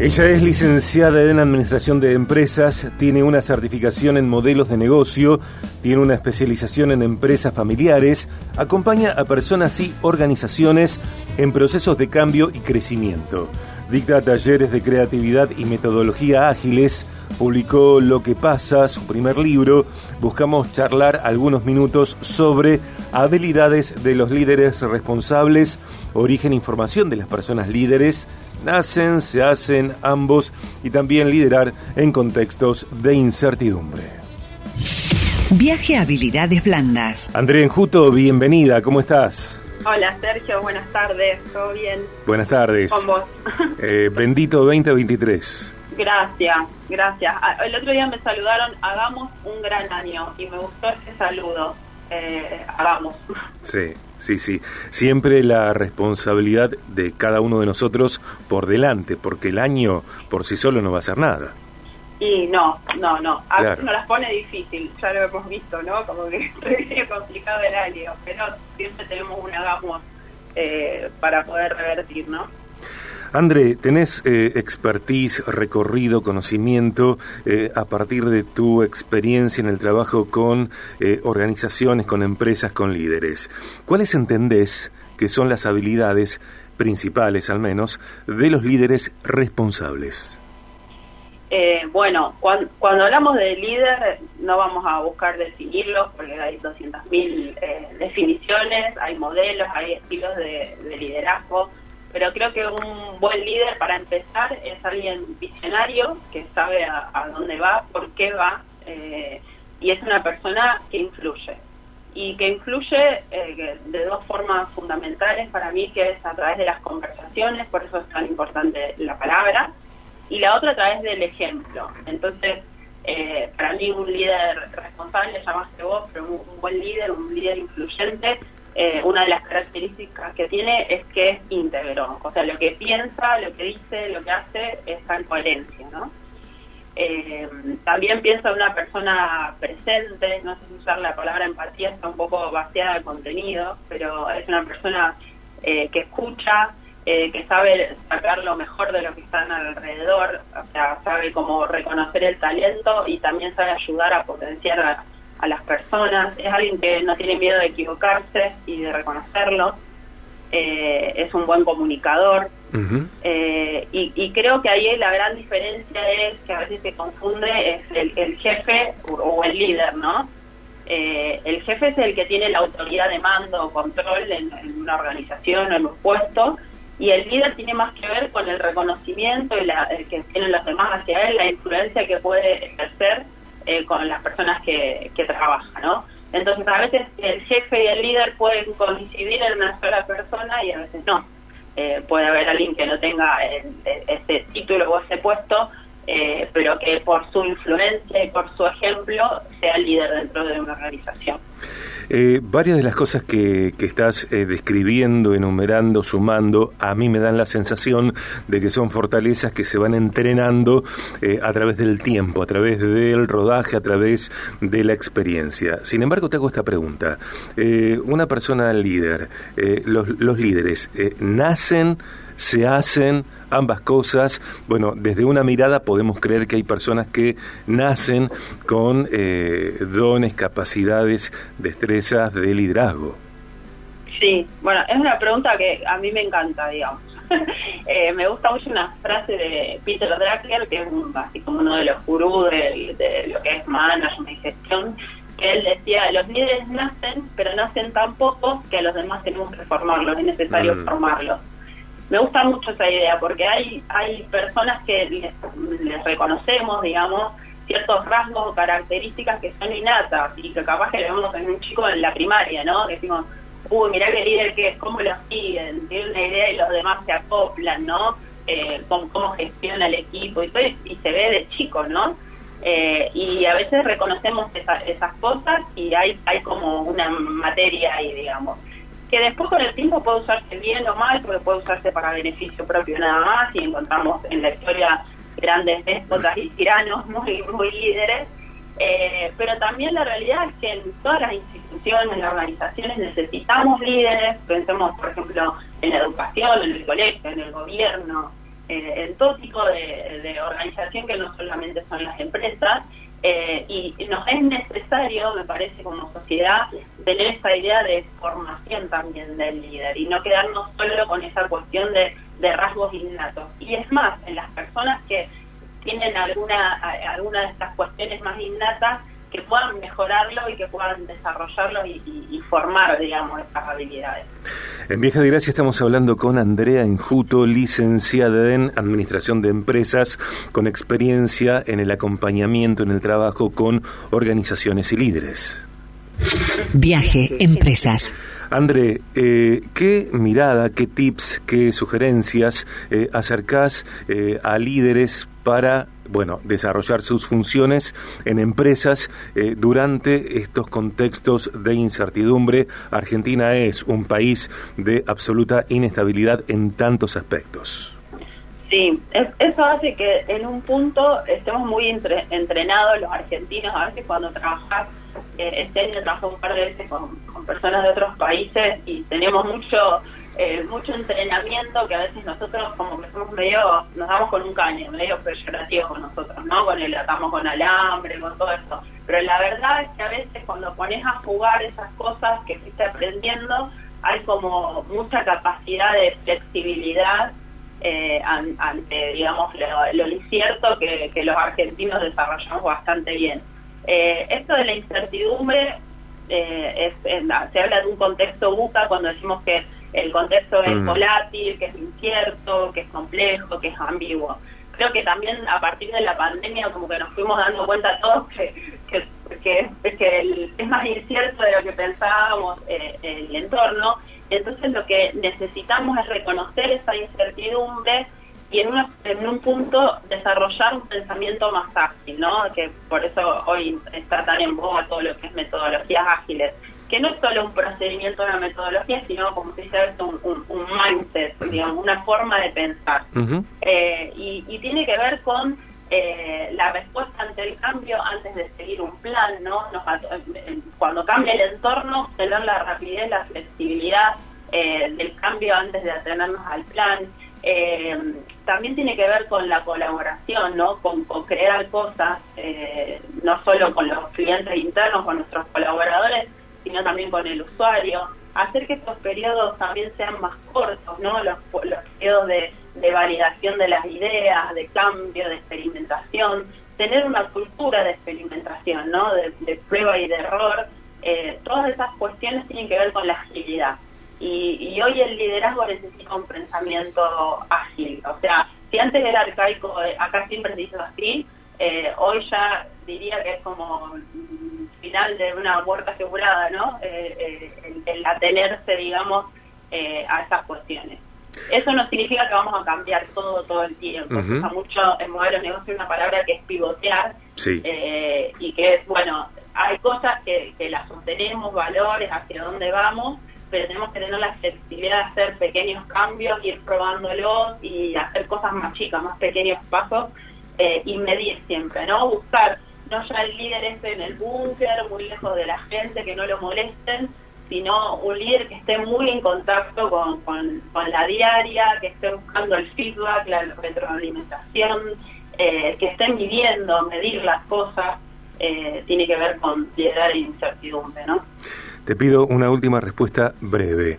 Ella es licenciada en Administración de Empresas, tiene una certificación en modelos de negocio, tiene una especialización en empresas familiares, acompaña a personas y organizaciones en procesos de cambio y crecimiento. Dicta talleres de creatividad y metodología ágiles, publicó Lo que pasa, su primer libro. Buscamos charlar algunos minutos sobre habilidades de los líderes responsables, origen e información de las personas líderes nacen, se hacen ambos y también liderar en contextos de incertidumbre. Viaje a habilidades blandas. André Enjuto, bienvenida, ¿cómo estás? Hola Sergio, buenas tardes, ¿todo bien? Buenas tardes. Con vos. Eh, bendito 2023. Gracias, gracias. Ah, El otro día me saludaron, hagamos un gran año y me gustó ese saludo. Eh, hagamos. Sí, sí, sí. Siempre la responsabilidad de cada uno de nosotros por delante, porque el año por sí solo no va a hacer nada. Y no, no, no. A Claro. veces nos las pone difícil, ya lo hemos visto, ¿no? Como que es complicado el año, pero siempre tenemos un hagamos eh, para poder revertir, ¿no? André, tenés eh, expertise, recorrido, conocimiento eh, a partir de tu experiencia en el trabajo con eh, organizaciones, con empresas, con líderes. ¿Cuáles entendés que son las habilidades principales, al menos, de los líderes responsables? Eh, bueno, cuan- cuando, hablamos de líder, no vamos a buscar definirlos porque hay 200.000 eh, definiciones, hay modelos, hay estilos de liderazgo, pero creo que un buen líder, para empezar, es alguien visionario que sabe a, dónde va, por qué va, eh, y es una persona que influye. Y que influye eh, de dos formas fundamentales para mí, que es a través de las conversaciones, por eso es tan importante la palabra, y la otra a través del ejemplo. Entonces, eh, para mí un líder responsable, llamaste vos, pero un buen líder, un líder influyente, eh, una de las características que tiene es que es íntegro. O sea, lo que piensa, lo que dice, lo que hace está en coherencia, ¿no? Eh, también pienso en una persona presente, no sé si usar la palabra empatía, está un poco vaciada de contenido, pero es una persona eh, que escucha, eh, que sabe sacar lo mejor de lo que están alrededor, o sea, sabe cómo reconocer el talento y también sabe ayudar a potenciar a, a las personas. Es alguien que no tiene miedo de equivocarse y de reconocerlo. Eh, es un buen comunicador. Eh, y, y creo que ahí la gran diferencia es que a veces se confunde es el, el jefe o, o el líder, ¿no? Eh, el jefe es el que tiene la autoridad de mando o control en, en una organización o en un puesto y el líder tiene más que ver con el reconocimiento y la, el que tienen los demás hacia él, la influencia que puede ejercer eh, con las personas que, que trabajan, ¿no? Entonces a veces el jefe y el líder pueden coincidir en una sola persona y a veces no. Eh, puede haber alguien que no tenga el- ese título o ese puesto, eh, pero que por su influencia y por su ejemplo sea líder dentro de una organización. Eh, varias de las cosas que, que estás eh, describiendo, enumerando, sumando, a mí me dan la sensación de que son fortalezas que se van entrenando eh, a través del tiempo, a través del rodaje, a través de la experiencia. Sin embargo, te hago esta pregunta. Eh, una persona líder, los, los líderes, ¿nacen, se hacen ambas cosas? Bueno, desde una mirada podemos creer que hay personas que nacen con eh, dones, capacidades, destrezas de liderazgo. Sí, bueno, es una pregunta que a mí me encanta, digamos. Eh, me gusta mucho una frase de Peter Drucker, que es un, así como uno de los gurús de, de lo que es management y gestión, que él decía, los líderes nacen, pero nacen tan pocos que a los demás tenemos que formarlos, es necesario Mm. formarlos. Me gusta mucho esa idea, porque hay, hay personas que les, reconocemos, digamos, ciertos rasgos o características que son innatas y que capaz que le vemos en un chico en la primaria, ¿no? Decimos, uy, mirá qué líder que es, cómo lo siguen, tiene una idea y los demás se acoplan, ¿no? Eh, cómo, cómo gestiona el equipo y todo, y se ve de chico, ¿no? Eh, y a veces reconocemos esa- esas cosas y hay, hay como una materia ahí, digamos, que después con el tiempo puede usarse bien o mal, porque puede usarse para beneficio propio nada más, y encontramos en la historia grandes déspotas y tiranos muy, muy líderes, eh, pero también la realidad es que en todas las instituciones, en las organizaciones necesitamos líderes, pensemos por ejemplo en la educación, en el colegio, en el gobierno, en todo tipo de, organización que no solamente son las empresas. Y nos es necesario, me parece, como sociedad, tener esa idea de formación también del líder y no quedarnos solo con esa cuestión de, de rasgos innatos. Y es más, en las personas que tienen alguna, alguna de estas cuestiones más innatas, que puedan mejorarlo y que puedan desarrollarlo y, formar, digamos, estas habilidades. En Vieja de Gracia estamos hablando con Andrea Enjuto, licenciada en Administración de Empresas, con experiencia en el acompañamiento en el trabajo con organizaciones y líderes. Viaje Empresas. André, eh, ¿qué mirada, qué tips, qué sugerencias eh, acercás eh, a líderes para bueno, desarrollar sus funciones en empresas eh, durante estos contextos de incertidumbre. Argentina es un país de absoluta inestabilidad en tantos aspectos. Sí, eso hace que en un punto estemos muy entrenados los argentinos. A veces cuando trabajas, eh, este año trabajo un par de veces con, con personas de otros países y tenemos mucho eh, mucho entrenamiento que a veces nosotros como que somos medio, nos damos con un caño, medio peyorativo con nosotros, ¿no? Con el atamos con alambre, con todo eso. Pero la verdad es que a veces cuando pones a jugar esas cosas que fuiste aprendiendo, hay como mucha capacidad de flexibilidad eh, ante, digamos, lo, incierto que, los argentinos desarrollamos bastante bien. Eh, esto de la incertidumbre, es, se habla de un contexto buca cuando decimos que el contexto es mm. volátil, que es incierto, que es complejo, que es ambiguo. Creo que también a partir de la pandemia como que nos fuimos dando cuenta todos que, que, que, es más incierto de lo que pensábamos eh, el entorno. Entonces lo que necesitamos es reconocer esa incertidumbre y en, una, en un punto desarrollar un pensamiento más ágil, ¿no? Que por eso hoy está tan en boga todo lo que es metodologías ágiles que no es solo un procedimiento, una metodología, sino como se dice, un, un, mindset, digamos, una forma de pensar. Eh, y, tiene que ver con eh, la respuesta ante el cambio antes de seguir un plan, ¿no? Eh, cuando cambia el entorno, tener la rapidez, la flexibilidad del cambio antes de atenernos al plan. también tiene que ver con la colaboración, ¿no? Con, con crear cosas, no solo con los clientes internos, con nuestros colaboradores, sino también con el usuario, hacer que estos periodos también sean más cortos, ¿no? Los, periodos de, validación de las ideas, de cambio, de experimentación, tener una cultura de experimentación, ¿no? De, prueba y de error, eh, todas esas cuestiones tienen que ver con la agilidad. Y, hoy el liderazgo necesita un pensamiento ágil, o sea, si antes era arcaico, eh, acá siempre se hizo así, eh, hoy ya diría que es como final de una muerte asegurada, ¿no? Eh, eh, el, atenerse, digamos, eh, a esas cuestiones. Eso no significa que vamos a cambiar todo todo el tiempo. mucho en modelos de negocio una palabra que es pivotear y que es, bueno, hay cosas que, que las sostenemos, valores, hacia dónde vamos, pero tenemos que tener la flexibilidad de hacer pequeños cambios, ir probándolos y hacer cosas más chicas, más pequeños pasos y medir siempre, ¿no? Buscar no ya el líder esté en el búnker, muy lejos de la gente, que no lo molesten, sino un líder que esté muy en contacto con, con, la diaria, que esté buscando el feedback, la retroalimentación, eh, que estén viviendo, medir las cosas, eh, tiene que ver con liderar incertidumbre, ¿no? Te pido una última respuesta breve.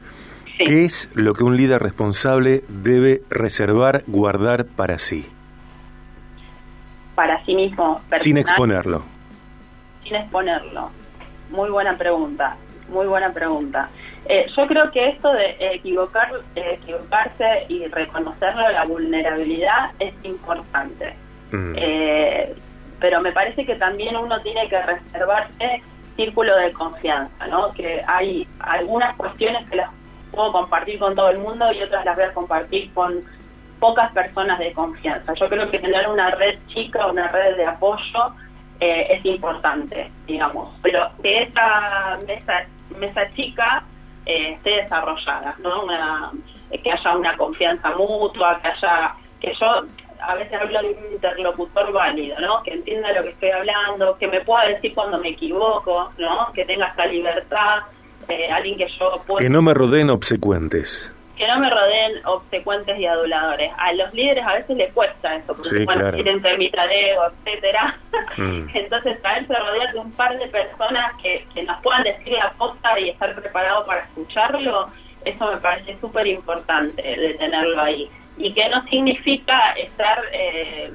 ¿Qué es lo que un líder responsable debe reservar, guardar para sí? Para sí mismo. sin exponerlo. Sin exponerlo. Muy buena pregunta, muy buena pregunta. Eh, yo creo que esto de equivocar, equivocarse y reconocerlo, la vulnerabilidad, es importante. Mm. Eh, pero me parece que también uno tiene que reservarse círculo de confianza, ¿no? Que hay algunas cuestiones que las puedo compartir con todo el mundo y otras las voy a compartir con pocas personas de confianza. Yo creo que tener una red chica, una red de apoyo eh, es importante, digamos, pero que esa mesa, mesa chica eh, esté desarrollada, ¿no? que haya una confianza mutua, que haya, que yo a veces hablo de un interlocutor válido, ¿no? Que entienda lo que estoy hablando, que me pueda decir cuando me equivoco, ¿no? Que tenga esa libertad, eh, alguien que yo pueda... Que no me rodeen obsecuentes que no me rodeen obsecuentes y aduladores. A los líderes a veces les cuesta eso, porque bueno, quieren ser mitadeo, etcétera. Mm. Entonces, saberse rodear de un par de personas que, que nos puedan decir la posta y estar preparado para escucharlo, eso me parece súper importante de tenerlo ahí. Y que no significa estar... Eh,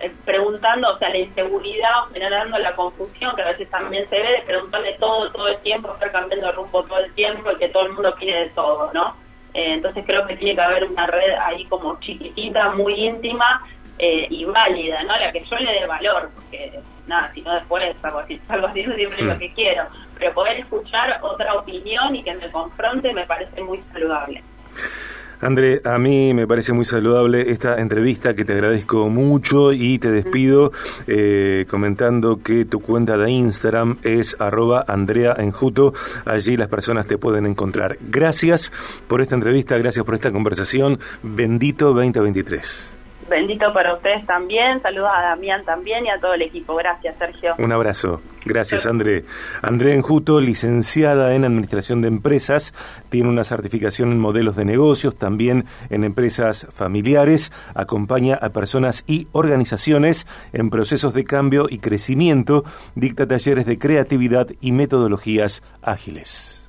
eh, preguntando, o sea, la inseguridad o generando la confusión que a veces también se ve de preguntarle todo, todo el tiempo, estar cambiando de rumbo todo el tiempo y que todo el mundo quiere de todo, ¿no? Eh, entonces creo que tiene que haber una red ahí como chiquitita, muy íntima eh, y válida, ¿no? La que yo le dé valor, porque nada, si no después algo así, algo así siempre lo que quiero, pero poder escuchar otra opinión y que me confronte me parece muy saludable. André, a mí me parece muy saludable esta entrevista que te agradezco mucho y te despido eh, comentando que tu cuenta de Instagram es arroba Andrea Enjuto. Allí las personas te pueden encontrar. Gracias por esta entrevista, gracias por esta conversación. Bendito 2023. Bendito para ustedes también. Saludos a Damián también y a todo el equipo. Gracias, Sergio. Un abrazo. Gracias, André. André Enjuto, licenciada en Administración de Empresas, tiene una certificación en modelos de negocios, también en empresas familiares, acompaña a personas y organizaciones en procesos de cambio y crecimiento, dicta talleres de creatividad y metodologías ágiles.